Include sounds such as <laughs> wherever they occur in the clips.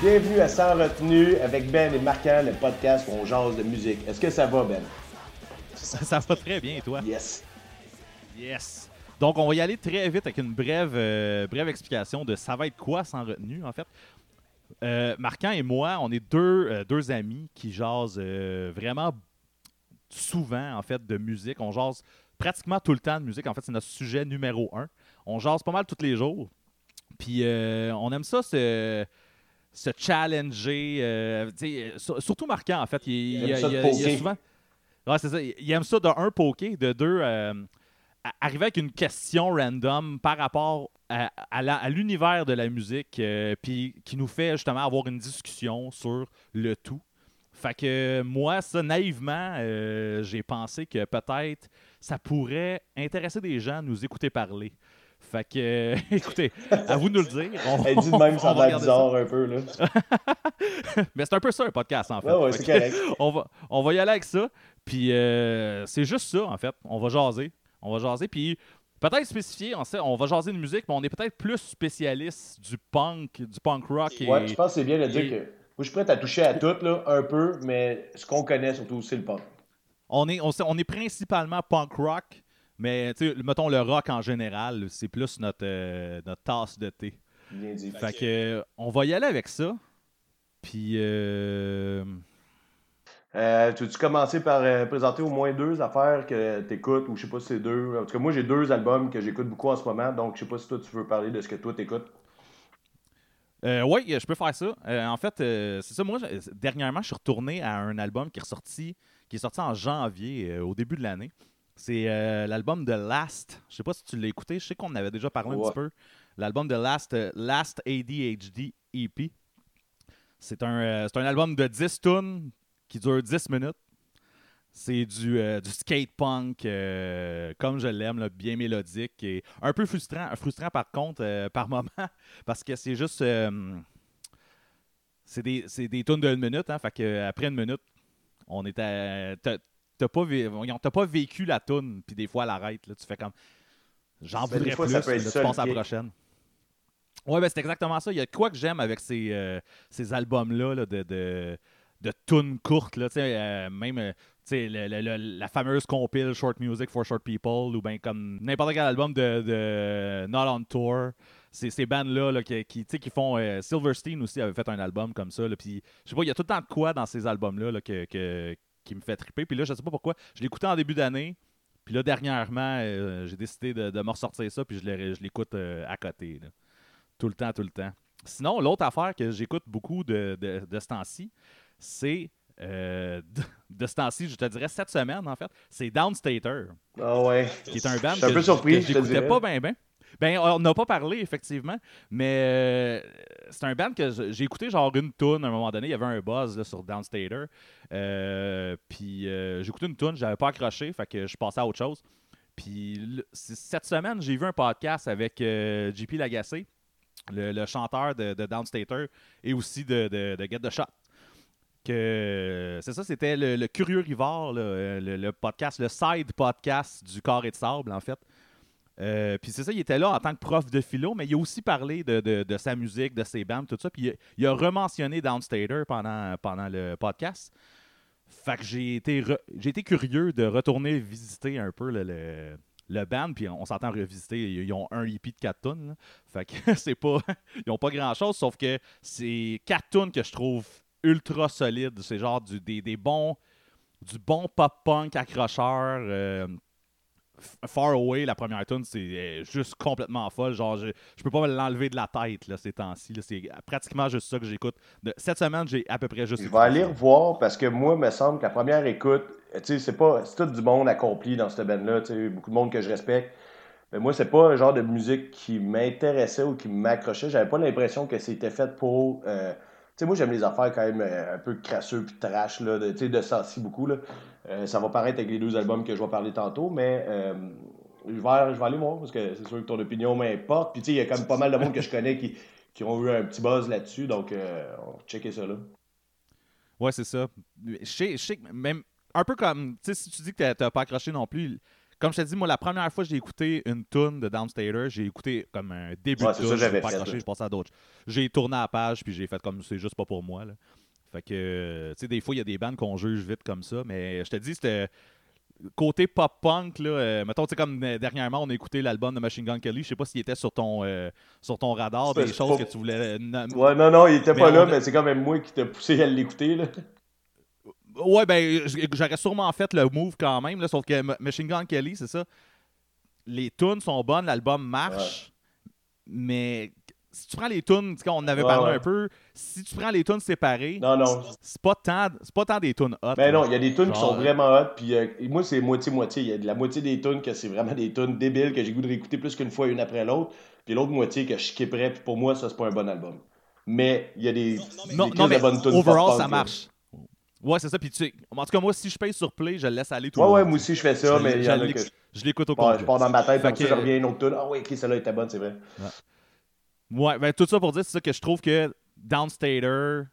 Bienvenue à Sans retenue avec Ben et Marquant, le podcast où on jase de musique. Est-ce que ça va, Ben? Ça, va très bien, et toi? Yes. Yes. Donc, on va y aller très vite avec une brève, euh, brève explication de ça va être quoi sans retenue, en fait. Euh, Marquant et moi, on est deux, euh, deux amis qui jasent vraiment souvent, en fait, de musique. On jase pratiquement tout le temps de musique. En fait, c'est notre sujet numéro un. On jase pas mal tous les jours. Puis on aime ça, se, se challenger. surtout Marquant, en fait. Il, il, il, souvent... Ouais, c'est ça. Il aime ça de un, poker, de deux, arriver avec une question random par rapport à, l'univers de la musique, euh, puis qui nous fait justement avoir une discussion sur le tout. Fait que moi, ça, naïvement, euh, j'ai pensé que peut-être ça pourrait intéresser des gens à nous écouter parler. Fait que, <laughs> écoutez, à vous de nous le dire. Elle dit de même, <laughs> ça va bizarre un peu, là. <laughs> Mais c'est un peu ça, un podcast, en fait. Ouais, ouais, c'est correct. on, va, on va y aller avec ça. Puis euh, c'est juste ça, en fait. On va jaser. On va jaser. Puis peut-être spécifier, on, sait, on va jaser de musique, mais on est peut-être plus spécialiste du punk, du punk rock. Et, ouais, je pense que c'est bien de dire que moi, je suis prêt à toucher à tout, là, un peu, mais ce qu'on connaît surtout, c'est le punk. On est, on, est principalement punk rock, mais mettons le rock en général, c'est plus notre, euh, notre tasse de thé. Bien dit. Fait que, on va y aller avec ça. Puis. Euh... Euh, tu veux-tu commencer par euh, présenter au moins deux affaires que tu écoutes, ou je sais pas si c'est deux? En tout cas, moi, j'ai deux albums que j'écoute beaucoup en ce moment, donc je sais pas si toi, tu veux parler de ce que toi, t'écoutes. Euh, oui, je peux faire ça. Euh, en fait, c'est ça. Moi, dernièrement, je suis retourné à un album qui est sorti, qui est sorti en janvier, au début de l'année. C'est l'album de Last. Je sais pas si tu l'as écouté. Je sais qu'on avait déjà parlé un petit peu. L'album de Last, Last ADHD EP. C'est un, un album de 10 tunes qui dure 10 minutes. C'est du, euh, du skate punk euh, comme je l'aime, bien mélodique et un peu frustrant, frustrant par contre euh, par <laughs> moment parce que c'est juste c'est des, c'est des tunes d'une minute, hein, fait que après une minute, on était t'as pas, pas vécu la tune puis des fois elle arrête, là, tu fais comme j'en voudrais plus, là, tu passes à la prochaine. Ouais, ben c'est exactement ça. Il y a quoi que j'aime avec ces, ces albums-là de de tunes courtes, là, euh, même euh, la fameuse compile Short Music for Short People, ou bien comme n'importe quel album de, Not on Tour. C'est ces bandes-là qui, qui, qui, font. Euh, Silverstein aussi avait fait un album comme ça. Puis, je sais pas, il y a tout le temps de quoi dans ces albums-là que, qui me fait triper. Puis là, je sais pas pourquoi. Je l'écoutais en début d'année. Puis là, dernièrement, j'ai décidé de, de me ressortir ça. Puis je l'écoute à côté. Tout le temps, tout le temps. Sinon, l'autre affaire que j'écoute beaucoup de, de, de ce temps-ci, c'est euh, de, ce temps-ci, je te dirais cette semaine en fait, c'est Downstater. Ah ouais. Qui est un band je suis un peu surpris, je j'écoutais pas bien ben. Ben, on n'a pas parlé, effectivement, mais euh, c'est un band que j'ai écouté genre une tune à un moment donné. Il y avait un buzz sur Downstater. Euh, puis j'ai écouté une tune, j'avais pas accroché, fait que je passais à autre chose. Puis cette semaine, j'ai vu un podcast avec JP Lagacé, le, chanteur de, Downstater, et aussi de, Get the Shot c'est ça, c'était le, Curieux Rivard, euh, le, podcast, le side podcast du Corps et de Sable, en fait. Euh, puis c'est ça, il était là en tant que prof de philo, mais il a aussi parlé de, sa musique, de ses bands, tout ça. Puis il, a rementionné Downstater pendant, pendant le podcast. Fait que j'ai été, j'ai été curieux de retourner visiter un peu le, le, band, puis on s'entend revisiter. Ils ont un hippie de 4 tonnes. Fait que <laughs> c'est pas. ils ont pas grand chose, sauf que c'est 4 tonnes que je trouve ultra solide. C'est genre du, des, des, bons du bon pop-punk accrocheur. Euh, Far Away, la première tune, c'est juste complètement folle. Genre, je, je peux pas me l'enlever de la tête là, ces temps-ci. C'est pratiquement juste ça que j'écoute. Cette semaine, j'ai à peu près juste. Je vais aller revoir parce que moi, il me semble que la première écoute, c'est pas. C'est tout du monde accompli dans cette band-là. Beaucoup de monde que je respecte. Mais moi, c'est pas un genre de musique qui m'intéressait ou qui m'accrochait. J'avais pas l'impression que c'était fait pour. Euh, sais, moi, j'aime les affaires quand même euh, un peu crasseux puis trash, là, de, de sensi beaucoup. Là. Euh, ça va paraître avec les deux albums que je vais parler tantôt, mais euh, je, vais, je aller voir parce que c'est sûr que ton opinion m'importe. Puis, tu sais, il y a quand même pas mal de monde que je connais qui, qui ont eu un petit buzz là-dessus, donc on va checker ça là. Ouais, c'est ça. Je sais, même un peu comme, tu sais, si tu dis que t'as pas accroché non plus, comme je t'ai dit, moi, la première fois que j'ai écouté une tune de Downstater, j'ai écouté comme un début de tune. j'avais pas accroché, je passais à d'autres. J'ai tourné à la page, puis j'ai fait comme c'est juste pas pour moi. Là. Fait que, tu sais, des fois, il y a des bandes qu'on juge vite comme ça, mais je te dis, c'était côté pop-punk, là, euh, mettons, tu sais, comme euh, dernièrement, on a écouté l'album de Machine Gun Kelly. Je sais pas s'il était sur ton, euh, sur ton radar, des choses que tu voulais. Ouais, non, non, il était pas là, mais c'est quand même moi qui t'ai poussé à l'écouter, là. Ouais, ben, j'aurais sûrement fait le move quand même, là, sauf que Machine Gun Kelly, c'est ça. Les tunes sont bonnes, l'album marche, mais si tu prends les tunes, on en avait parlé un peu, si tu prends les tunes séparées, non, non. c'est pas tant, c'est pas tant des tunes hot. Ben non, il y a des tunes qui sont vraiment hot, puis euh, moi c'est moitié-moitié. Il y a de la moitié des tunes que c'est vraiment des tunes débiles que j'ai goût de réécouter plus qu'une fois une après l'autre, puis l'autre moitié que je skipperais, puis pour moi ça c'est pas un bon album. Mais il y a des, non, non, mais bonnes tunes overall ça marche. Ouais, c'est ça. Puis tu en tout cas, moi, si je paye sur Play, je le laisse aller tout ouais, le Ouais, moi aussi, je fais ça, mais il y en a que... Je l'écoute au complet. Je pars dans ma tête, puis je reviens une autre tune. Ah oui, ok, celle-là était bonne, c'est vrai. Ouais, ben tout ça pour dire, c'est ça que je trouve que Downstater,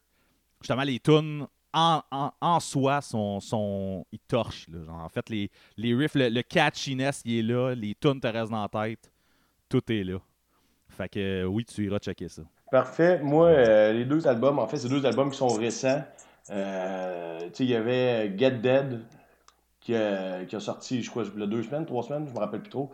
justement, les tunes en, en, soi sont, sont. Ils torchent. Là. Genre, en fait, les, les riffs, le, catchiness, il est là, les tunes te restent dans la tête. Tout est là. Fait que oui, tu iras checker ça. Parfait. Moi, euh, les deux albums, en fait, c'est deux albums qui sont récents. Euh, il y avait Get Dead qui a, qui a sorti, je crois, il y a deux semaines, trois semaines, je me rappelle plus trop.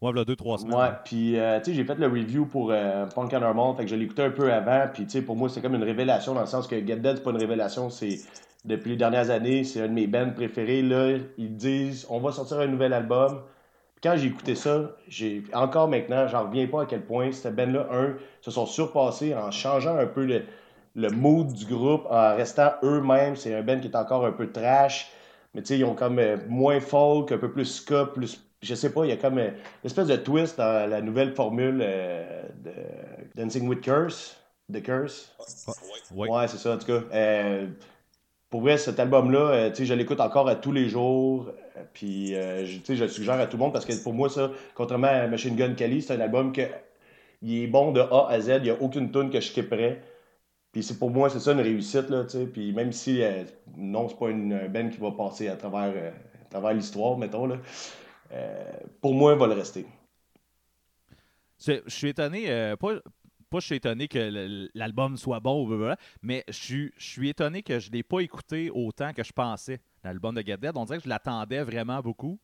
Ouais, il y a deux, trois semaines. Ouais, puis euh, tu sais, j'ai fait le review pour euh, Punk and Normal, fait que je l'ai écouté un peu avant, puis tu sais, pour moi, c'est comme une révélation dans le sens que Get Dead, c'est pas une révélation, c'est depuis les dernières années, c'est un de mes bands préférés. Là, ils disent, on va sortir un nouvel album. quand j'ai écouté ça, j'ai encore maintenant, j'en reviens pas à quel point cette band-là, un, se sont surpassés en changeant un peu le, le mood du groupe, en restant eux-mêmes. C'est un band qui est encore un peu trash, mais tu sais, ils ont comme euh, moins folk, un peu plus ska, plus je sais pas, il y a comme une espèce de twist dans la nouvelle formule euh, de Dancing with Curse. The Curse. Ouais, ouais c'est ça, en tout cas. Euh, pour vrai, cet album-là, euh, je l'écoute encore à tous les jours. Puis, je, je le suggère à tout le monde parce que pour moi, ça, contrairement à Machine Gun Kelly, c'est un album qui est bon de A à Z. Il n'y a aucune tune que je skipperais. Puis c'est pour moi, c'est ça une réussite. Là, Puis même si, non, c'est pas une band qui va passer à travers, à travers l'histoire, mettons. Là. Euh, pour moi, il va le rester. Je suis étonné, euh, pas, pas je suis étonné que l'album soit bon, mais je suis, étonné que je ne l'ai pas écouté autant que je pensais, l'album de Get Dead. On dirait que je l'attendais vraiment beaucoup.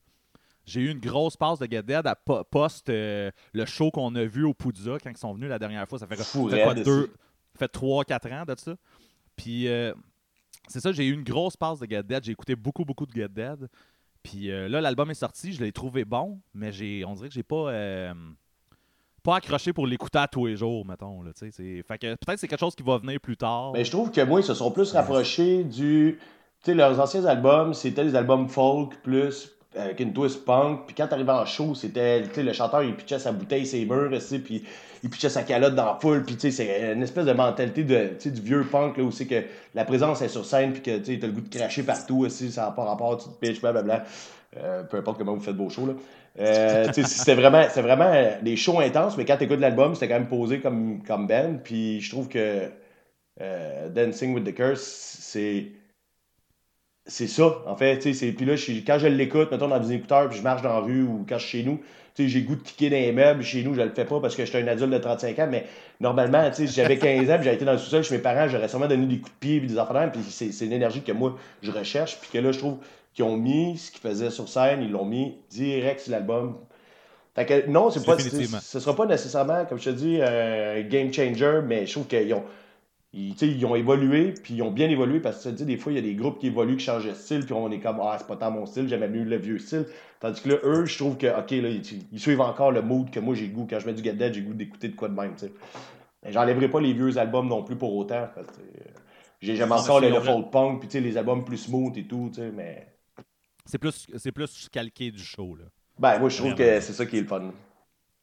J'ai eu une grosse passe de Get Dead à post euh, le show qu'on a vu au Poudza quand ils sont venus la dernière fois. Ça fait, quoi, deux, fait 3-4 ans de ça. Puis c'est ça, j'ai eu une grosse passe de Get Dead. J'ai écouté beaucoup, beaucoup de Get Dead. Puis euh, là, l'album est sorti, je l'ai trouvé bon, mais j'ai, on dirait que j'ai pas, euh, pas accroché pour l'écouter à tous les jours, mettons. Là, fait que peut-être c'est quelque chose qui va venir plus tard. Mais je trouve que moi, ils se sont plus rapprochés du. Tu sais, leurs anciens albums, c'était des albums folk plus avec une twist punk. Puis quand t'arrivais en show, c'était le chanteur, il pitchait sa bouteille, ses murs, puis il pitchait sa calotte dans la foule. Puis c'est une espèce de mentalité de, du vieux punk, là, où c'est que la présence est sur scène, puis que t'as le goût de cracher partout aussi, ça n'a pas rapport, tu te pitches, blablabla. Euh, peu importe comment vous faites vos shows. Là. Euh, c'était vraiment, vraiment des shows intenses, mais quand tu écoutes l'album, c'était quand même posé comme, comme band. Puis je trouve que euh, Dancing with the Curse, c'est c'est ça, en fait. Puis là, quand je l'écoute, mettons dans des écouteurs, puis je marche dans la rue ou quand je suis chez nous, j'ai goût de kicker dans les meubles. Chez nous, je le fais pas parce que j'étais un adulte de 35 ans, mais normalement, j'avais 15 ans, j'avais été dans le sous-sol chez mes parents, j'aurais sûrement donné des coups de pied, puis des affaires, puis c'est une énergie que moi, je recherche, puis que là, je trouve qu'ils ont mis ce qu'ils faisaient sur scène, ils l'ont mis direct sur l'album. Fait que non, c'est pas, ce sera pas nécessairement, comme je te dis, un game changer, mais je trouve qu'ils ont ils, ils, ont évolué, puis ils ont bien évolué parce que tu des fois, il y a des groupes qui évoluent, qui changent de style, puis on est comme, ah, c'est pas tant mon style, j'aimais mieux le vieux style. Tandis que là, eux, je trouve que, OK, là, ils, suivent encore le mood que moi j'ai goût. Quand je mets du Get Dead, j'ai goût d'écouter de quoi de même, tu sais. Mais j'enlèverai pas les vieux albums non plus pour autant. Parce que, j'aime encore le, folk punk, puis les albums plus smooth et tout, tu sais, mais. C'est plus, c'est plus calqué du show, là. Ben, moi, je trouve que c'est ça qui est le fun.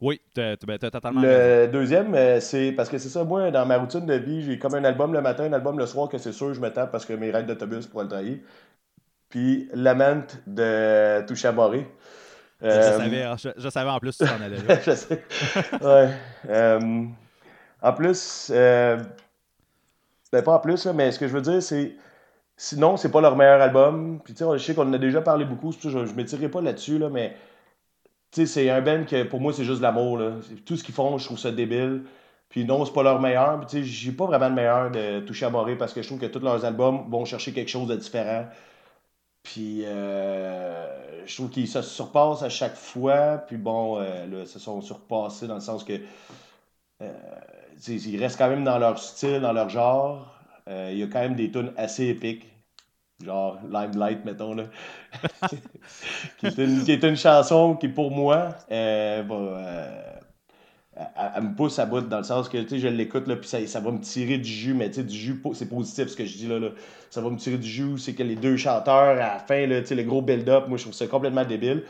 Oui, tu as, totalement Le deuxième, euh, c'est parce que c'est ça, moi, dans ma routine de vie, j'ai comme un album le matin, un album le soir que c'est sûr, je me tape parce que mes raids d'autobus pour le travailler. Puis Lament de Toucha Moré. je, euh, savais, hein, je, savais en plus que tu en allais <laughs> là. je sais. ouais. Euh, en plus, ben pas en plus, mais ce que je veux dire, c'est sinon, c'est pas leur meilleur album. Puis, tu sais, je sais qu'on en a déjà parlé beaucoup, je, je m'étirerai pas là-dessus, là, mais c'est un band que pour moi, c'est juste l'amour. Tout ce qu'ils font, je trouve ça débile. Puis non, c'est pas leur meilleur. Puis j'ai pas vraiment le meilleur de toucher à Moré parce que je trouve que tous leurs albums vont chercher quelque chose de différent. Puis euh, je trouve qu'ils se surpassent à chaque fois. Puis bon, euh, là, se sont surpassés dans le sens que euh, ils restent quand même dans leur style, dans leur genre. Il y a quand même des tunes assez épiques. Genre Limelight, mettons, là. <laughs> qui, est une, qui, est une, chanson qui, pour moi, va elle, me pousse à bout dans le sens que je l'écoute puis ça, ça, va me tirer du jus, mais du jus, c'est positif ce que je dis là, Ça va me tirer du jus, c'est que les deux chanteurs à la fin, là, le gros build-up, moi je trouve ça complètement débile.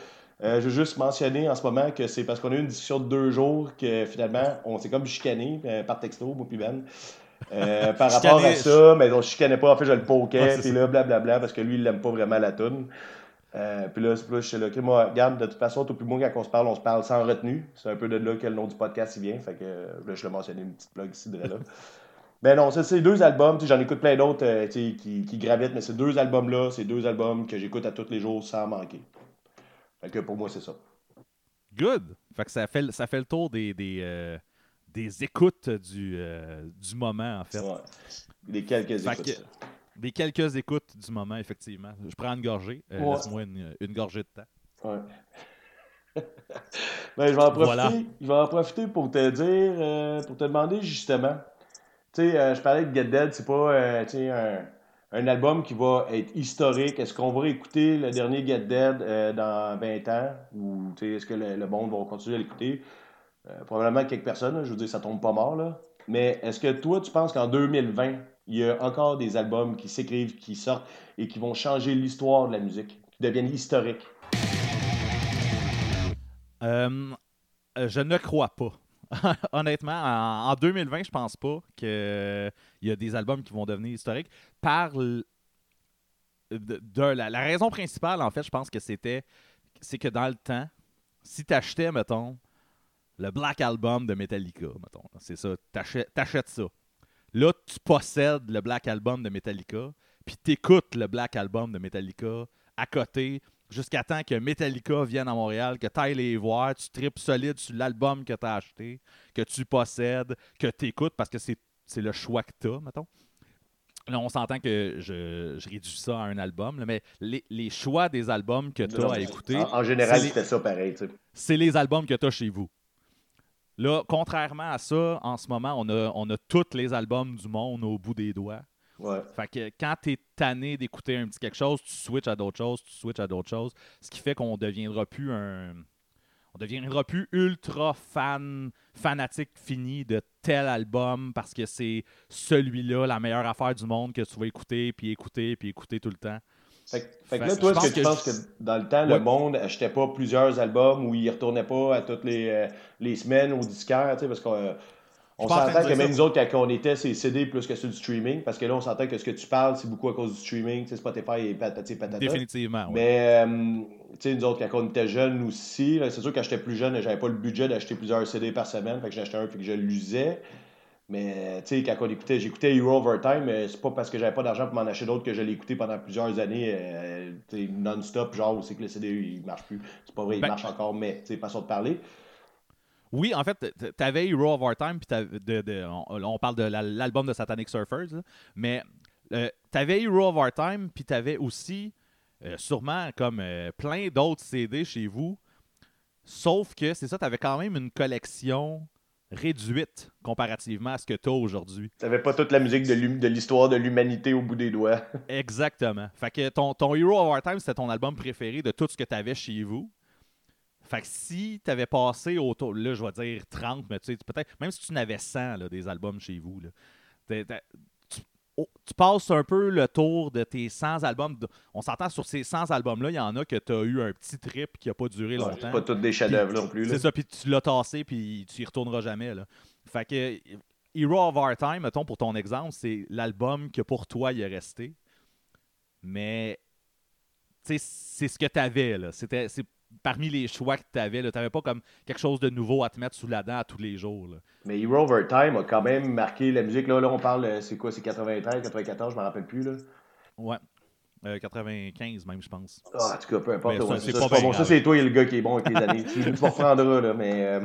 Euh, je veux juste mentionner en ce moment que c'est parce qu'on a eu une discussion de deux jours que finalement on s'est comme chicané euh, par texto, moi puis Ben. Euh, par rapport à ça, mais on chicanait pas, en fait je le poquais, puis là, blablabla, parce que lui il l'aime pas vraiment la toune. Euh, puis là, je suis là, OK, moi, regarde, de toute façon, tout plus moi, quand on se parle, on se parle sans retenue. C'est un peu de là que le nom du podcast il vient. Fait que là, je l'ai mentionné une petite plug ici, de là. Mais <laughs> non, c'est deux albums. J'en écoute plein d'autres euh, qui, qui gravitent, mais ces deux albums-là, c'est deux albums que j'écoute à tous les jours sans manquer. Fait que pour moi, c'est ça. Good! Fait que ça fait, ça fait le tour des, des, euh, des écoutes du, du moment, en fait. Ouais. Des quelques écoutes des quelques écoutes du moment, effectivement. Je prends une gorgée. Euh, laisse-moi une, gorgée de temps. Ouais. <laughs> ben, je, vais en profiter, je vais en profiter pour te dire, euh, pour te demander justement. Tu sais, euh, je parlais de Get Dead, c'est pas un, un, album qui va être historique. Est-ce qu'on va écouter le dernier Get Dead dans 20 ans? Ou est-ce que le, monde va continuer à l'écouter? Probablement quelques personnes, je veux dire, ça tombe pas mort. Là. Mais est-ce que toi, tu penses qu'en 2020, il y a encore des albums qui s'écrivent, qui sortent et qui vont changer l'histoire de la musique, qui deviennent historiques? Euh, je ne crois pas. <laughs> Honnêtement, en, 2020, je pense pas qu'il y a des albums qui vont devenir historiques. Par la, la, raison principale, en fait, je pense que c'était c'est que dans le temps, si tu achetais, mettons, le Black Album de Metallica, mettons, c'est ça, t'achètes ça. Là, tu possèdes le Black Album de Metallica, puis t'écoutes le Black Album de Metallica à côté, jusqu'à temps que Metallica vienne à Montréal, que tu ailles les voir, tu tripes solide sur l'album que tu as acheté, que tu possèdes, que tu écoutes, parce que c'est le choix que tu as, mettons. Là, on s'entend que je, je, réduis ça à un album, mais les, les, choix des albums que tu as à écouter. En, général, c'était ça pareil. C'est les albums que tu as chez vous. Là, contrairement à ça, en ce moment, on a, on a tous les albums du monde au bout des doigts. Ouais. Fait que quand tu es tanné d'écouter un petit quelque chose, tu switches à d'autres choses, tu switches à d'autres choses. Ce qui fait qu'on deviendra plus un. On deviendra plus ultra fan, fanatique fini de tel album parce que c'est celui-là, la meilleure affaire du monde que tu vas écouter, puis écouter, puis écouter tout le temps. Fait, que là, toi, est-ce que, tu penses que dans le temps, le monde achetait pas plusieurs albums ou il retournait pas à toutes les, euh, les semaines au disquaire, tu sais, parce qu'on euh, on s'entend que même nous autres, quand on était, c'est CD plus que sur du streaming, parce que là, on s'entend que ce que tu parles, c'est beaucoup à cause du streaming, Spotify et patati patata. Définitivement, oui. Mais, euh, tu sais, nous autres, quand on était jeunes aussi, c'est sûr que j'étais plus jeune, j'avais pas le budget d'acheter plusieurs CD par semaine, fait que j'achetais un, puis que je l'usais. Mais tu sais, quand on écoutait, j'écoutais Hero Overtime, mais c'est pas parce que j'avais pas d'argent pour m'en acheter d'autres que je l'ai écouté pendant plusieurs années euh, non-stop, genre c'est que le CD il marche plus. C'est pas vrai, il ben, marche encore, mais tu sais, façon de parler. Oui, en fait, tu avais Hero Overtime, puis de, on, parle de l'album de Satanic Surfers, mais euh, tu avais Hero Overtime, puis tu avais aussi euh, sûrement comme plein d'autres CD chez vous. Sauf que c'est ça, tu avais quand même une collection réduite comparativement à ce que tu as aujourd'hui. Tu n'avais pas toute la musique de l'histoire de l'humanité au bout des doigts. <laughs> Exactement. Fait que ton, ton Hero of Our Time, c'était ton album préféré de tout ce que tu avais chez vous. Fait que si tu avais passé autour, là, je vais dire 30, mais tu sais, peut-être, même si tu n'avais 100 là, des albums chez vous, là, Oh, tu passes un peu le tour de tes 100 albums. On s'entend sur ces 100 albums-là, il y en a que tu as eu un petit trip qui n'a pas duré longtemps. pas tous des chefs-d'œuvre non plus. C'est ça, puis tu l'as tassé, puis tu y retourneras jamais. Là. Fait que Hero of Our Time, mettons, pour ton exemple, c'est l'album que pour toi, il est resté. Mais c'est ce que tu avais. C'était, parmi les choix que tu avais. Tu n'avais pas comme quelque chose de nouveau à te mettre sous la dent à tous les jours. Mais Hero Overtime a quand même marqué la musique. Là, là on parle, c'est quoi, c'est 93, 94, je ne me rappelle plus. Là. Ouais. 95 même, je pense. Ah, en tout cas, peu importe. ça, c'est pas, bon. Ça, c'est toi et le gars qui est bon avec les années. tu, tu reprendras, là, mais...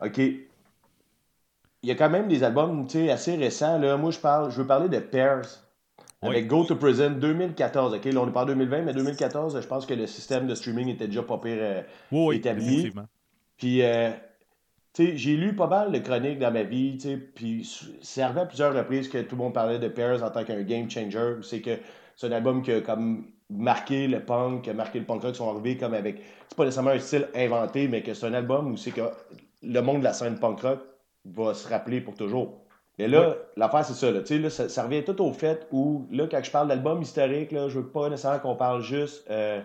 OK. Il y a quand même des albums assez récents. Là. Moi, je, parle, je veux parler de Pairs. Avec Go to Prison 2014. OK, là, on est pas en 2020, mais 2014, je pense que le système de streaming était déjà pas pire euh, oui, établi. Puis, euh, tu sais, j'ai lu pas mal de chroniques dans ma vie, tu sais, puis ça arrivait à plusieurs reprises que tout le monde parlait de Pairs en tant qu'un game changer. C'est que c'est un album qui a comme marqué le punk, qui a marqué le punk rock, qui sont arrivés comme avec. C'est pas nécessairement un style inventé, mais que c'est un album où c'est que le monde de la scène punk rock va se rappeler pour toujours. Mais là, l'affaire, c'est ça, là, là ça, ça, revient tout au fait où, là, quand je parle d'album historique, là, je veux pas nécessairement qu'on parle juste. Euh,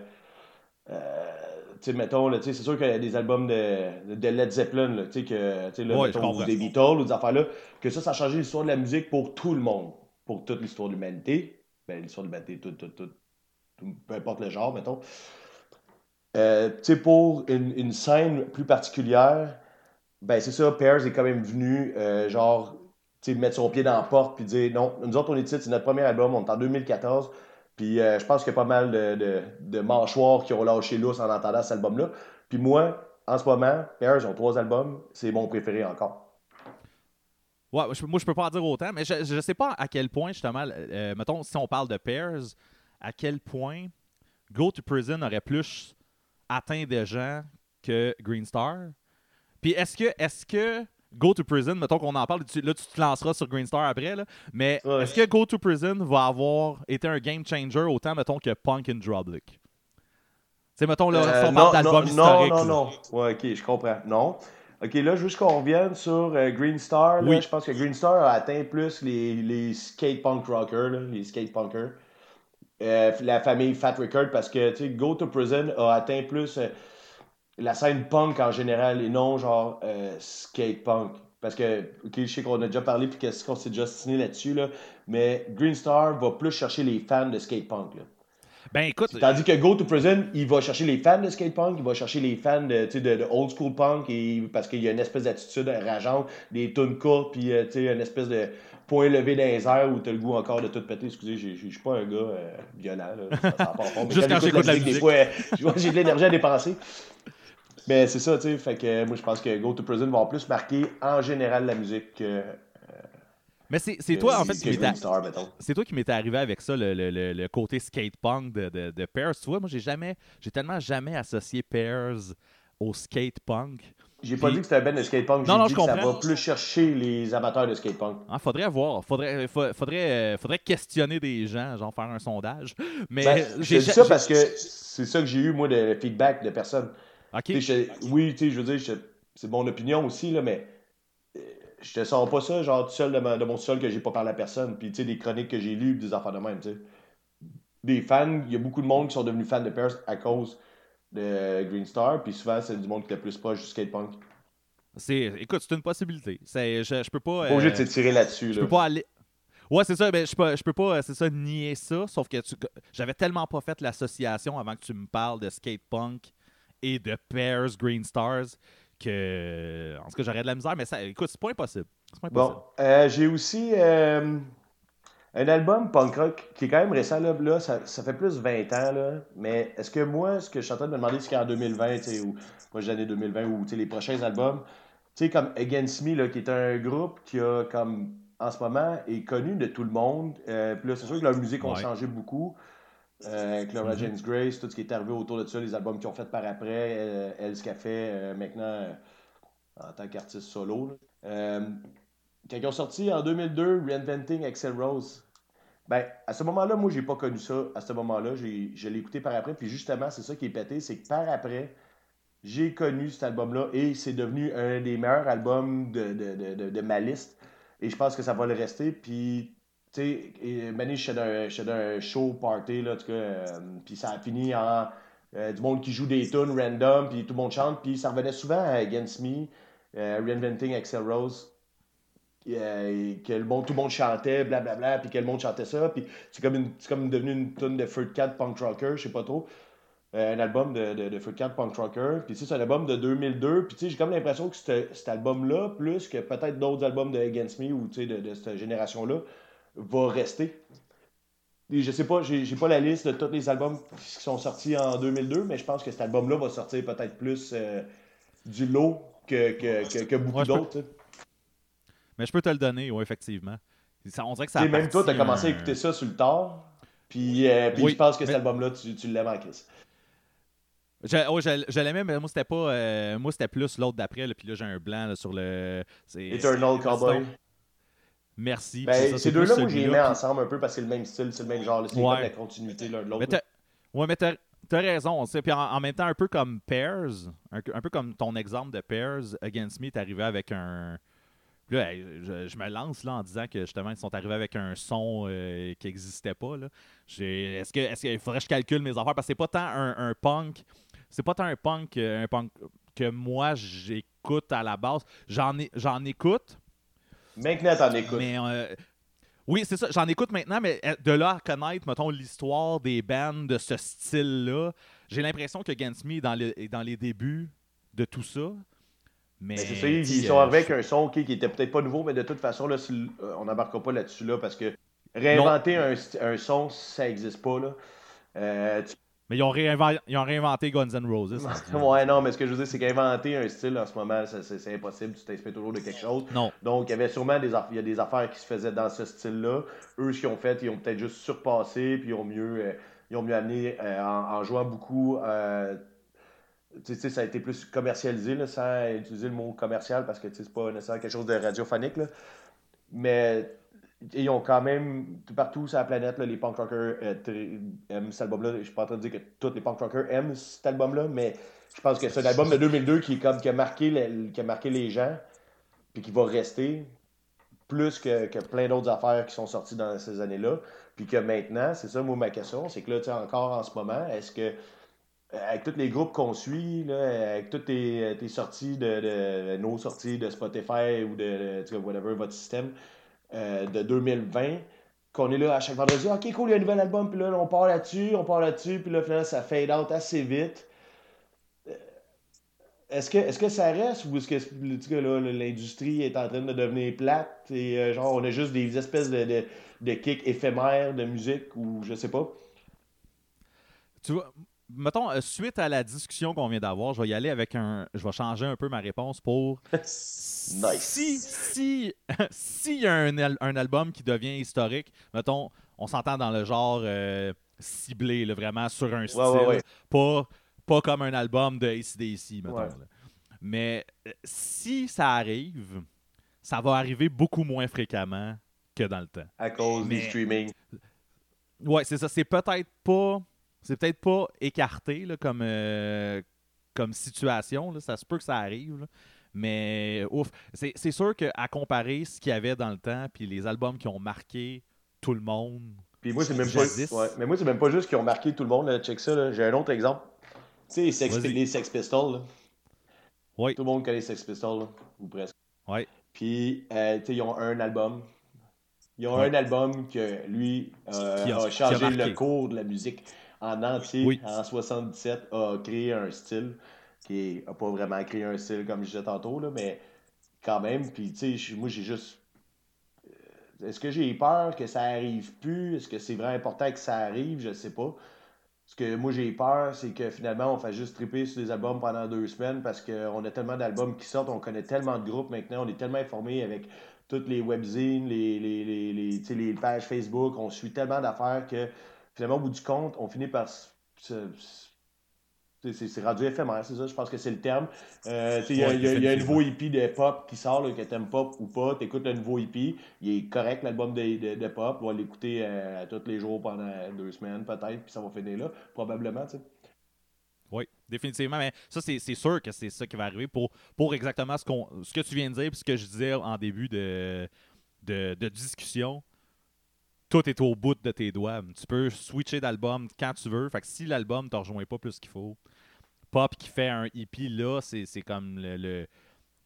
euh, tu sais, mettons, c'est sûr qu'il y a des albums de, de Led Zeppelin, là, tu sais, que, là, mettons, ou des Beatles, ou des affaires-là, que ça, ça a changé l'histoire de la musique pour tout le monde, pour toute l'histoire de l'humanité. Ben, l'histoire de l'humanité, tout, tout, tout, peu importe le genre, mettons. Euh, tu sais, pour une, une, scène plus particulière, ben c'est ça, Pears est quand même venu, euh, genre, mettre son pied dans la porte puis dire non, nous autres, on est titre, c'est notre premier album, on est en 2014. Puis euh, je pense qu'il y a pas mal de, de, de mâchoires qui ont lâché l'os en entendant cet album-là. Puis moi, en ce moment, Pears ont trois albums, c'est mon préféré encore. Ouais, moi, je peux pas en dire autant, mais je, je sais pas à quel point, justement, mettons, si on parle de Pears, à quel point Go to Prison aurait plus atteint des gens que Green Star? Puis est-ce que, est-ce que Go to Prison, mettons qu'on en parle, là tu te lanceras sur Green Star après, là, mais est-ce que Go to Prison va avoir été un game changer autant, mettons, que Punk and Drublick? C'est, mettons, là, euh, si on parle d'album historique. Non, non, non. Ouais, ok, je comprends. Non. Ok, là, juste qu'on revienne sur euh, Green Star, là, je pense que Green Star a atteint plus les, les skate punk rockers, là, les skate punkers. Euh, la famille Fat Record, parce que, tu sais, Go to Prison a atteint plus la scène punk en général et non genre euh, skate punk. Parce que, ok, je sais qu'on a déjà parlé puis qu'on s'est déjà signé là-dessus, là, mais Green Star va plus chercher les fans de skate punk. Là. Ben écoute. Tandis que Go to Prison, il va chercher les fans de skate punk, il va chercher les fans de, de, de old school punk et, parce qu'il y a une espèce d'attitude rageante, des tunes courtes, puis euh, une espèce de point levé dans les airs où t'as le goût encore de tout péter. Excusez, je suis pas un gars euh, violent. Là, ça, ça <laughs> Juste quand j'écoute la musique. Des fois, j'ai de l'énergie à dépenser. Mais c'est ça, tu sais. Fait que moi, je pense que Go to Prison va plus marquer en général la musique que. Euh, mais c'est toi, en fait, qui C'est toi qui m'étais arrivé avec ça, le, le, le, côté skate punk de, de, de Pairs. Tu vois, moi, j'ai jamais, j'ai tellement jamais associé Pairs au skate punk. J'ai pas dit que c'était un band de skate punk. Non, non, je que comprends. Ça va plus chercher les amateurs de skate punk. Ah, faudrait voir. Faudrait, faudrait, faudrait questionner des gens, genre faire un sondage. Mais ben, j'ai ça parce que c'est ça que j'ai eu, moi, de feedback de personnes oui, je veux dire, c'est mon opinion aussi, là, mais euh, je te sens pas ça, genre, tout seul de, mon sol que j'ai pas parlé à personne. Puis, tu sais, des chroniques que j'ai lues, des affaires de même, tu sais. Des fans, il y a beaucoup de monde qui sont devenus fans de Pierce à cause de Green Star, puis souvent, c'est du monde qui est plus proche du skatepunk. C'est, écoute, c'est une possibilité. C'est, je, je peux pas. Pas obligé de s'étirer là-dessus. Je peux pas aller. Ouais, c'est ça. Ben, je peux, je peux pas, c'est ça, nier ça. Sauf que j'avais tellement pas fait l'association avant que tu me parles de skatepunk et de Pairs Green Stars que. En tout cas, j'aurais de la misère, mais ça, écoute, c'est pas impossible. Pas impossible. Bon, euh, j'ai aussi euh, un album punk rock qui est quand même récent, là, là ça, ça, fait plus de 20 ans, là, mais est-ce que moi, ce que je suis en train de me demander, c'est qu'en 2020, ou prochaine année 2020, ou les prochains albums, tu sais, comme Against Me, là, qui est un groupe qui a comme en ce moment est connu de tout le monde. Euh, puis là, c'est sûr que leur musique a changé beaucoup. Euh, avec Laura mhm. James Grace, tout ce qui est arrivé autour de ça, les albums qu'ils ont fait par après, euh, elle, ce qu'elle fait euh, maintenant en tant qu'artiste solo. quand ils ont sorti en 2002 Reinventing Excel Rose, ben, à ce moment-là, moi, j'ai pas connu ça. À ce moment-là, je l'ai écouté par après. Puis justement, c'est ça qui est pété, c'est que par après, j'ai connu cet album-là et c'est devenu un des meilleurs albums de, de, de, de, ma liste. Et je pense que ça va le rester. Puis sais, Manny, j'étais dans un show party, là, euh, puis ça a fini en euh, du monde qui joue des tunes random, puis tout le monde chante, puis ça revenait souvent à Against Me, euh, Reinventing Excel Rose, que le monde, tout le monde chantait, blablabla, puis que le monde chantait ça, puis c'est comme, comme devenu une tune de Fruit Cat Punk Rocker, je sais pas trop. un album de, de, Fruit Cat Punk Rocker. Puis c'est un album de 2002. Puis j'ai comme l'impression que cet album-là, plus que peut-être d'autres albums de Against Me ou de cette génération-là, va rester. je sais pas, j'ai pas la liste de tous les albums qui sont sortis en 2002, mais je pense que cet album-là va sortir peut-être plus euh, du lot que, que, que, beaucoup d'autres. Mais je peux te le donner, oui, effectivement. on dirait que ça même toi, tu as commencé à écouter ça sur le tard. Puis, euh, puis je pense que cet album-là, tu, tu l'aimes en crise. Je, oh, je, l'aimais, mais moi, c'était pas. Euh, moi, c'était plus l'autre d'après. Puis là, j'ai un blanc sur le. Eternal Cowboy. Merci. Ben, ces deux-là, moi, j'ai mis ensemble un peu parce que c'est le même style, c'est le même genre. C'est ouais. la continuité l'un de l'autre. Ouais, mais t'as as raison. Puis en, en, même temps, un peu comme Pairs, un, peu comme ton exemple de Pairs, Against Me est arrivé avec un. Là, je, me lance là en disant que justement, ils sont arrivés avec un son euh, qui n'existait pas. Est-ce qu'il est faudrait que je calcule mes affaires? Parce que c'est pas tant un, punk. C'est pas tant un punk, euh, un punk que moi j'écoute à la base. J'en écoute, Maintenant, t'en écoutes. Mais, euh, oui, c'est ça. J'en écoute maintenant, mais euh, de là à connaître, mettons, l'histoire des bands de ce style-là, j'ai l'impression que Gansmy est dans, est dans les débuts de tout ça. Mais, c'est ça, ils, sont arrivés avec un son qui était peut-être pas nouveau, mais de toute façon, là, euh, on n'embarquera pas là-dessus là, parce que réinventer un, un, son, ça n'existe pas. Là. Euh, mais ils ont, réinventé, Guns N' Roses. <laughs> ouais, non, mais ce que je veux dire, c'est qu'inventer un style en ce moment, c'est impossible. Tu t'inspires toujours de quelque chose. Non. Donc, il y avait sûrement des, il y a des affaires qui se faisaient dans ce style-là. Eux, ce qu'ils ont fait, ils ont peut-être juste surpassé, puis ils ont mieux, euh, ils ont mieux amené euh, en, jouant beaucoup. Euh, tu sais, ça a été plus commercialisé, là, sans utiliser le mot commercial, parce que c'est pas nécessairement quelque chose de radiophonique. Là. Mais ils ont quand même, tout partout sur la planète, les punk rockers euh, aiment cet album-là. Je suis pas en train de dire que tous les punk rockers aiment cet album-là, mais je pense que c'est un album de 2002 qui, comme, qui, a marqué qui a marqué les gens, puis qui va rester plus que, que plein d'autres affaires qui sont sorties dans ces années-là. Puis que maintenant, c'est ça, moi, ma question, c'est que là, tu sais, encore en ce moment, est-ce que, avec tous les groupes qu'on suit, avec toutes tes, sorties, de, de, nos sorties de Spotify ou de, de whatever, votre système, euh, de 2020 qu'on est là à chaque vendredi. Ok, cool, il y a un nouvel album, puis là, on part là-dessus, on part là-dessus, puis là, finalement, ça fade out assez vite. Euh, est-ce que, est que ça reste ou est-ce que l'industrie est en train de devenir plate et euh, genre on a juste des espèces de, de, de kicks éphémères de musique ou je sais pas? Tu vois, mettons, euh, suite à la discussion qu'on vient d'avoir, je vais y aller avec un. Je vais changer un peu ma réponse pour. <laughs> nice. Si, si, <laughs> s'il y a un, un, album qui devient historique, mettons, on s'entend dans le genre euh, ciblé, vraiment sur un style. Pas, pas comme un album de ACDC, mettons. Mais euh, si ça arrive, ça va arriver beaucoup moins fréquemment que dans le temps. À cause du streaming. Ouais, c'est ça. C'est peut-être pas c'est peut-être pas écarté comme, euh, comme situation. Ça se peut que ça arrive. Mais ouf, c'est sûr qu'à comparer ce qu'il y avait dans le temps, puis les albums qui ont marqué tout le monde. Puis moi, c'est même pas. mais moi, c'est même pas juste qui ont marqué tout le monde. Check ça. J'ai un autre exemple. Tu sais, les Sex, Pistols. Oui. Tout le monde connaît les Sex Pistols, ou presque. Oui. Puis, euh, tu sais, ils ont un album. Ils ont un album que lui euh, a, changé le cours de la musique en entier, en 77, a créé un style qui n'a pas vraiment créé un style comme je disais tantôt, là, mais quand même. Puis, tu sais, moi, j'ai juste. Euh, est-ce que j'ai peur que ça arrive plus? Est-ce que c'est vraiment important que ça arrive? Je sais pas. Ce que moi j'ai peur, c'est que finalement on fait juste triper sur des albums pendant deux semaines parce qu'on a tellement d'albums qui sortent, on connaît tellement de groupes maintenant, on est tellement informé avec toutes les webzines, les, les, les, les pages Facebook, on suit tellement d'affaires que finalement, au bout du compte, on finit par c'est rendu éphémère, c'est ça, je pense que c'est le terme. Euh, il y, a un nouveau hippie de pop qui sort, là, que t'aimes pop ou pas, t'écoutes le nouveau hippie, il est correct l'album de, de, pop, on va l'écouter euh, tous les jours pendant deux semaines peut-être, puis ça va finir là, probablement, tu sais. Oui, définitivement, mais ça, c'est sûr que c'est ça qui va arriver pour, pour exactement ce, qu'on ce que tu viens de dire, puis ce que je disais en début de, de, de discussion tout est au bout de tes doigts. Tu peux switcher d'album quand tu veux. Fait que si l'album ne te rejoint pas plus qu'il faut, Pop qui fait un EP là, c'est comme le,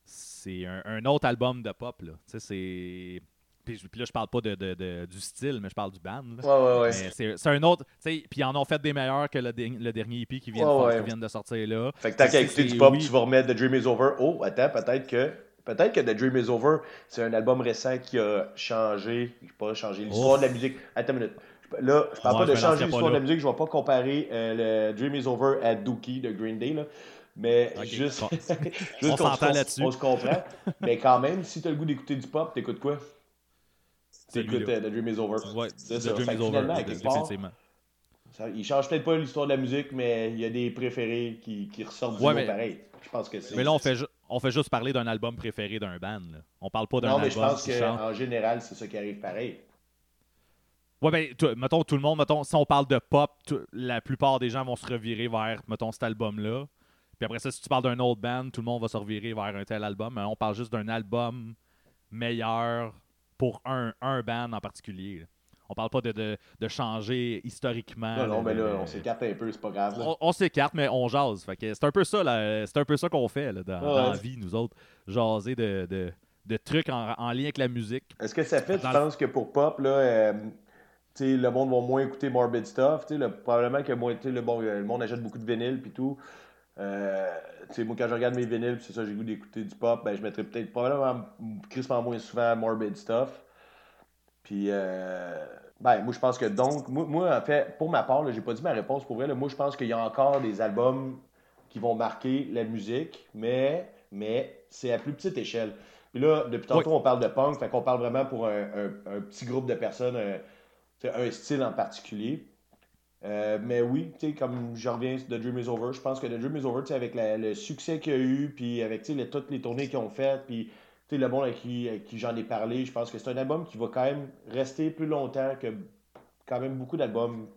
c'est un, autre album de pop là. Tu sais, c'est puis, là, je parle pas de, du style, mais je parle du band. Ouais, ouais, ouais. C'est un autre. Puis ils en ont fait des meilleurs que le, le dernier EP qui vient, de, de sortir là. Fait que tant qu'à écouter du pop, tu vas remettre The Dream is Over. Oh, attends, peut-être que Peut-être que The Dream is Over, c'est un album récent qui a changé, pas changé l'histoire de la musique. Attends une minute. là, je parle pas de changer l'histoire de la musique, je ne vais pas comparer le Dream is Over à Dookie de Green Day, là. Mais juste, on <laughs> s'entend là-dessus. On se comprend. <laughs> mais quand même, si tu as le goût d'écouter du pop, t'écoutes quoi? T'écoutes uh, The Dream is Over. Ouais, The Dream is Over, effectivement. Ça, il change peut-être pas l'histoire de la musique, mais il y a des préférés qui, qui ressortent du ouais, pareil. Je pense que c'est. Mais là, on fait, on fait juste parler d'un album préféré d'un band. Là. On parle pas d'un album. Non, mais je pense qu'en général, c'est ça qui arrive pareil. Ouais, ben, mettons, tout le monde, mettons, si on parle de pop, la plupart des gens vont se revirer vers, mettons, cet album-là. Puis après ça, si tu parles d'un autre band, tout le monde va se revirer vers un tel album. On parle juste d'un album meilleur pour un, un band en particulier. On parle pas de, de, de, changer historiquement. Non, non, mais là, on s'écarte un peu, c'est pas grave. On, s'écarte, mais on jase. c'est un peu ça, c'est un peu ça qu'on fait là, dans, la vie, nous autres. Jaser de, de, de trucs en, en, lien avec la musique. Est-ce que ça fait, tu penses que pour pop, là, euh, le monde va moins écouter Morbid Stuff? probablement que moins, le, bon, le monde achète beaucoup de vinyle puis tout. Euh, moi, quand je regarde mes vinyles, c'est ça, j'ai goût d'écouter du pop, ben, je mettrais peut-être probablement crispement moins souvent Morbid Stuff. Puis, euh, ben, moi, je pense que donc, moi, en fait, pour ma part, j'ai pas dit ma réponse pour vrai. moi, je pense qu'il y a encore des albums qui vont marquer la musique, mais, mais c'est à plus petite échelle. Puis là, depuis tantôt, on parle de punk, fait qu'on parle vraiment pour un, petit groupe de personnes, un, style en particulier. Euh, mais oui, comme je reviens de Dream is Over, je pense que The Dream is Over, avec le succès qu'il y a eu, puis avec toutes les tournées qu'ils ont faites, puis le monde avec qui, qui j'en ai parlé, je pense que c'est un album qui va quand même rester plus longtemps que quand même beaucoup d'albums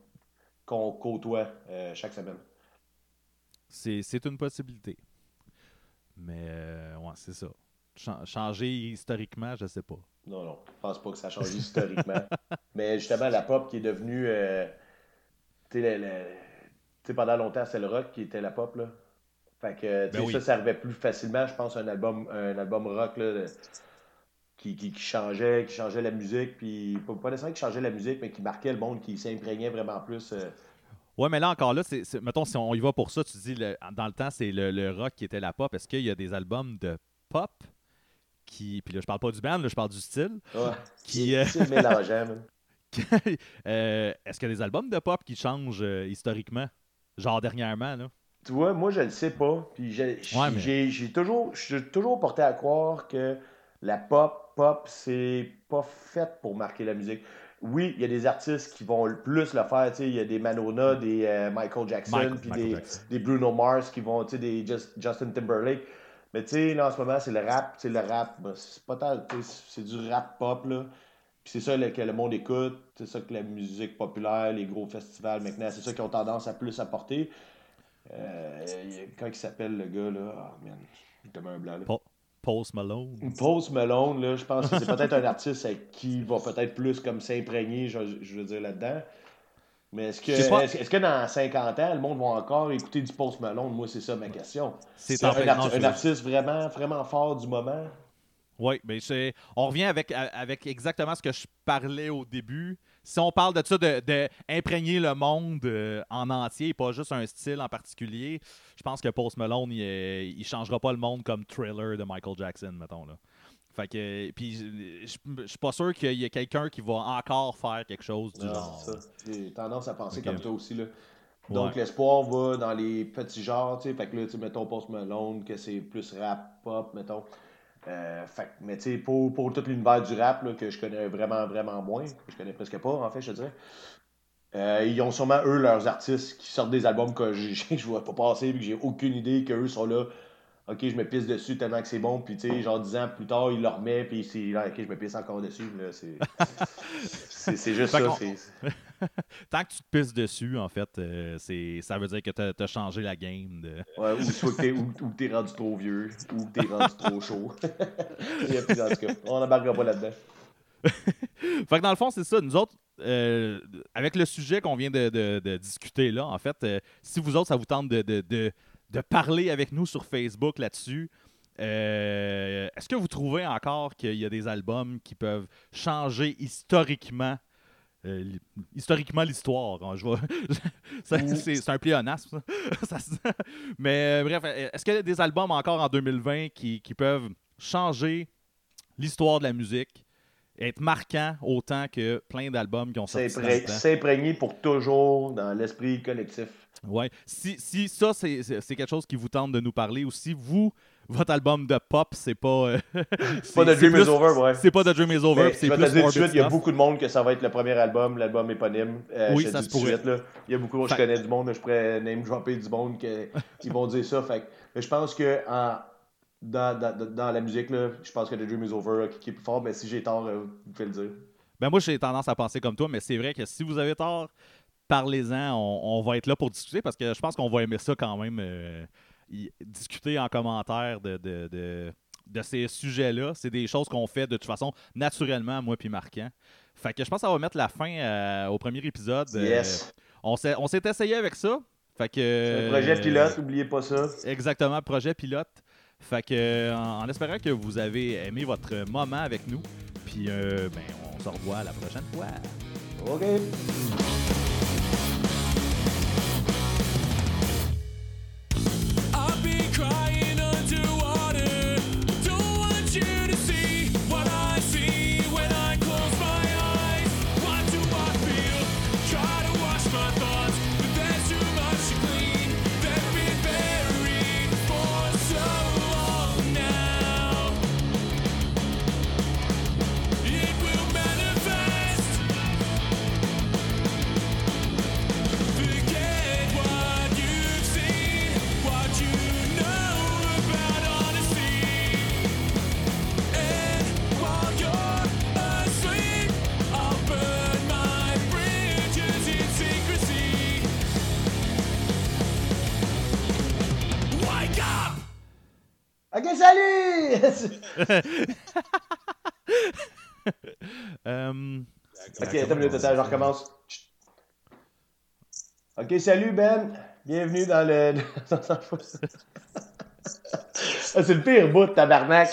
qu'on côtoie euh, chaque semaine. C'est une possibilité. Mais euh, ouais, c'est ça. changer historiquement, je sais pas. Non, non, je pense pas que ça change historiquement. <laughs> Mais justement, la pop qui est devenue. Euh, tu sais, pendant longtemps, c'est le rock qui était la pop. Là. Fait que ben ça, ça arrivait plus facilement, je pense, un album, un album rock là, qui, qui, changeait, qui changeait la musique, puis pas, nécessairement qui changeait la musique, mais qui marquait le monde, qui s'imprégnait vraiment plus. Euh. Ouais, mais là encore, là, c'est, mettons, si on y va pour ça, tu dis, dans le temps, c'est le, rock qui était la pop. Est-ce qu'il y a des albums de pop qui. Puis là, je parle pas du band, là, je parle du style. Ouais. Qui. Euh... <laughs> euh, est-ce qu'il y a des albums de pop qui changent euh, historiquement? Genre dernièrement, là? Tu vois, moi, je le sais pas. Puis j'ai toujours, je suis toujours porté à croire que la pop, pop, c'est pas fait pour marquer la musique. Oui, il y a des artistes qui vont le plus le faire. Il y a des Manona, des euh, Michael Jackson, puis des, des, Bruno Mars qui vont, des Justin Timberlake. Mais tu sais, là, en ce moment, c'est le rap. Le rap, ben, c'est pas tant, c'est du rap pop, là. Puis c'est ça que le monde écoute. C'est ça que la musique populaire, les gros festivals maintenant, c'est ça qui ont tendance à plus apporter. Euh, quand il s'appelle le gars, là, oh, man, il te un blanc, là. Post Malone. Post Malone, là, je pense que c'est peut-être un artiste qui va peut-être plus comme s'imprégner, je, veux dire, là-dedans. Mais est-ce que, est-ce, que dans 50 ans, le monde va encore écouter du Post Malone? Moi, c'est ça ma question. C'est, un, un, artiste vraiment, vraiment fort du moment? Oui, mais c'est, on revient avec, avec exactement ce que je parlais au début si on parle de ça, de, imprégner le monde euh, en entier, et pas juste un style en particulier, je pense que Post Malone, il, ne changera pas le monde comme Thriller de Michael Jackson, mettons. Là. Fait que, puis, je suis pas sûr qu'il y ait quelqu'un qui va encore faire quelque chose du genre. J'ai tendance à penser comme toi aussi. Là. Donc, l'espoir va dans les petits genres, tu sais. Fait que là, tu mettons Post Malone, que c'est plus rap, pop, mettons. Euh, fait, mais tu sais, pour, pour tout l'univers du rap là, que je connais vraiment, vraiment moins, que je connais presque pas, en fait, je te dirais. Euh, ils ont sûrement, eux, leurs artistes qui sortent des albums que <laughs> je ne vois pas passer et que j'ai aucune idée qu'eux sont là. Ok, je me pisse dessus tellement que c'est bon, puis tu sais, genre 10 ans plus tard, il le remet, puis c'est là, ok, je me pisse encore dessus. C'est <laughs> <laughs> juste ça. <laughs> Tant que tu te pisses dessus, en fait, euh, c'est ça veut dire que tu as, changé la game. De... Ouais, ou soit que t'es, ou, rendu trop vieux, ou t'es rendu trop chaud. <laughs> en tout cas, on n'embarquera pas là-dedans. <laughs> fait que dans le fond, c'est ça. Nous autres, euh, avec le sujet qu'on vient de, de, discuter là, en fait, euh, si vous autres, ça vous tente de, de parler avec nous sur Facebook là-dessus, est-ce que vous trouvez encore qu'il y a des albums qui peuvent changer historiquement euh, historiquement l'histoire? Hein, <laughs> c'est un pléonasme. <laughs> Mais euh, bref, est-ce qu'il y a des albums encore en 2020 qui, peuvent changer l'histoire de la musique? être marquant autant que plein d'albums qui ont sorti. S'imprégner pour toujours dans l'esprit collectif. Ouais. Si, si ça, c'est quelque chose qui vous tente de nous parler, ou si vous, votre album de pop, c'est pas. Euh, <laughs> c'est pas The Dream is Over, ouais. C'est pas The Dream is Over, c'est plus. Dire suite, il y a beaucoup de monde que ça va être le premier album, l'album éponyme. Euh, oui, ça se pourrait. Suite, là. Il y a beaucoup, je connais du monde, je pourrais name dropper du monde qui vont dire ça. Fait mais je pense que en, dans, dans, dans, la musique, là, je pense que The Dream is Over qui est plus fort, mais si j'ai tort, euh, vous pouvez le dire. Ben moi, j'ai tendance à penser comme toi, mais c'est vrai que si vous avez tort, parlez-en, on, va être là pour discuter parce que je pense qu'on va aimer ça quand même, euh, discuter en commentaire de, de, de, ces sujets-là. C'est des choses qu'on fait de toute façon naturellement, moi puis Marquant. Fait que je pense qu'on va mettre la fin euh, au premier épisode. Yes. on s'est essayé avec ça. Fait que, projet pilote, n'oubliez pas ça. Exactement, projet pilote. Fait que, en, espérant que vous avez aimé votre moment avec nous, puis euh, ben, on se revoit la prochaine fois. OK. <laughs> Euh, ok, attends une minute, je recommence. Ok, salut Ben. Bienvenue dans le. <laughs> <laughs> ah, c'est le pire bout de tabarnak.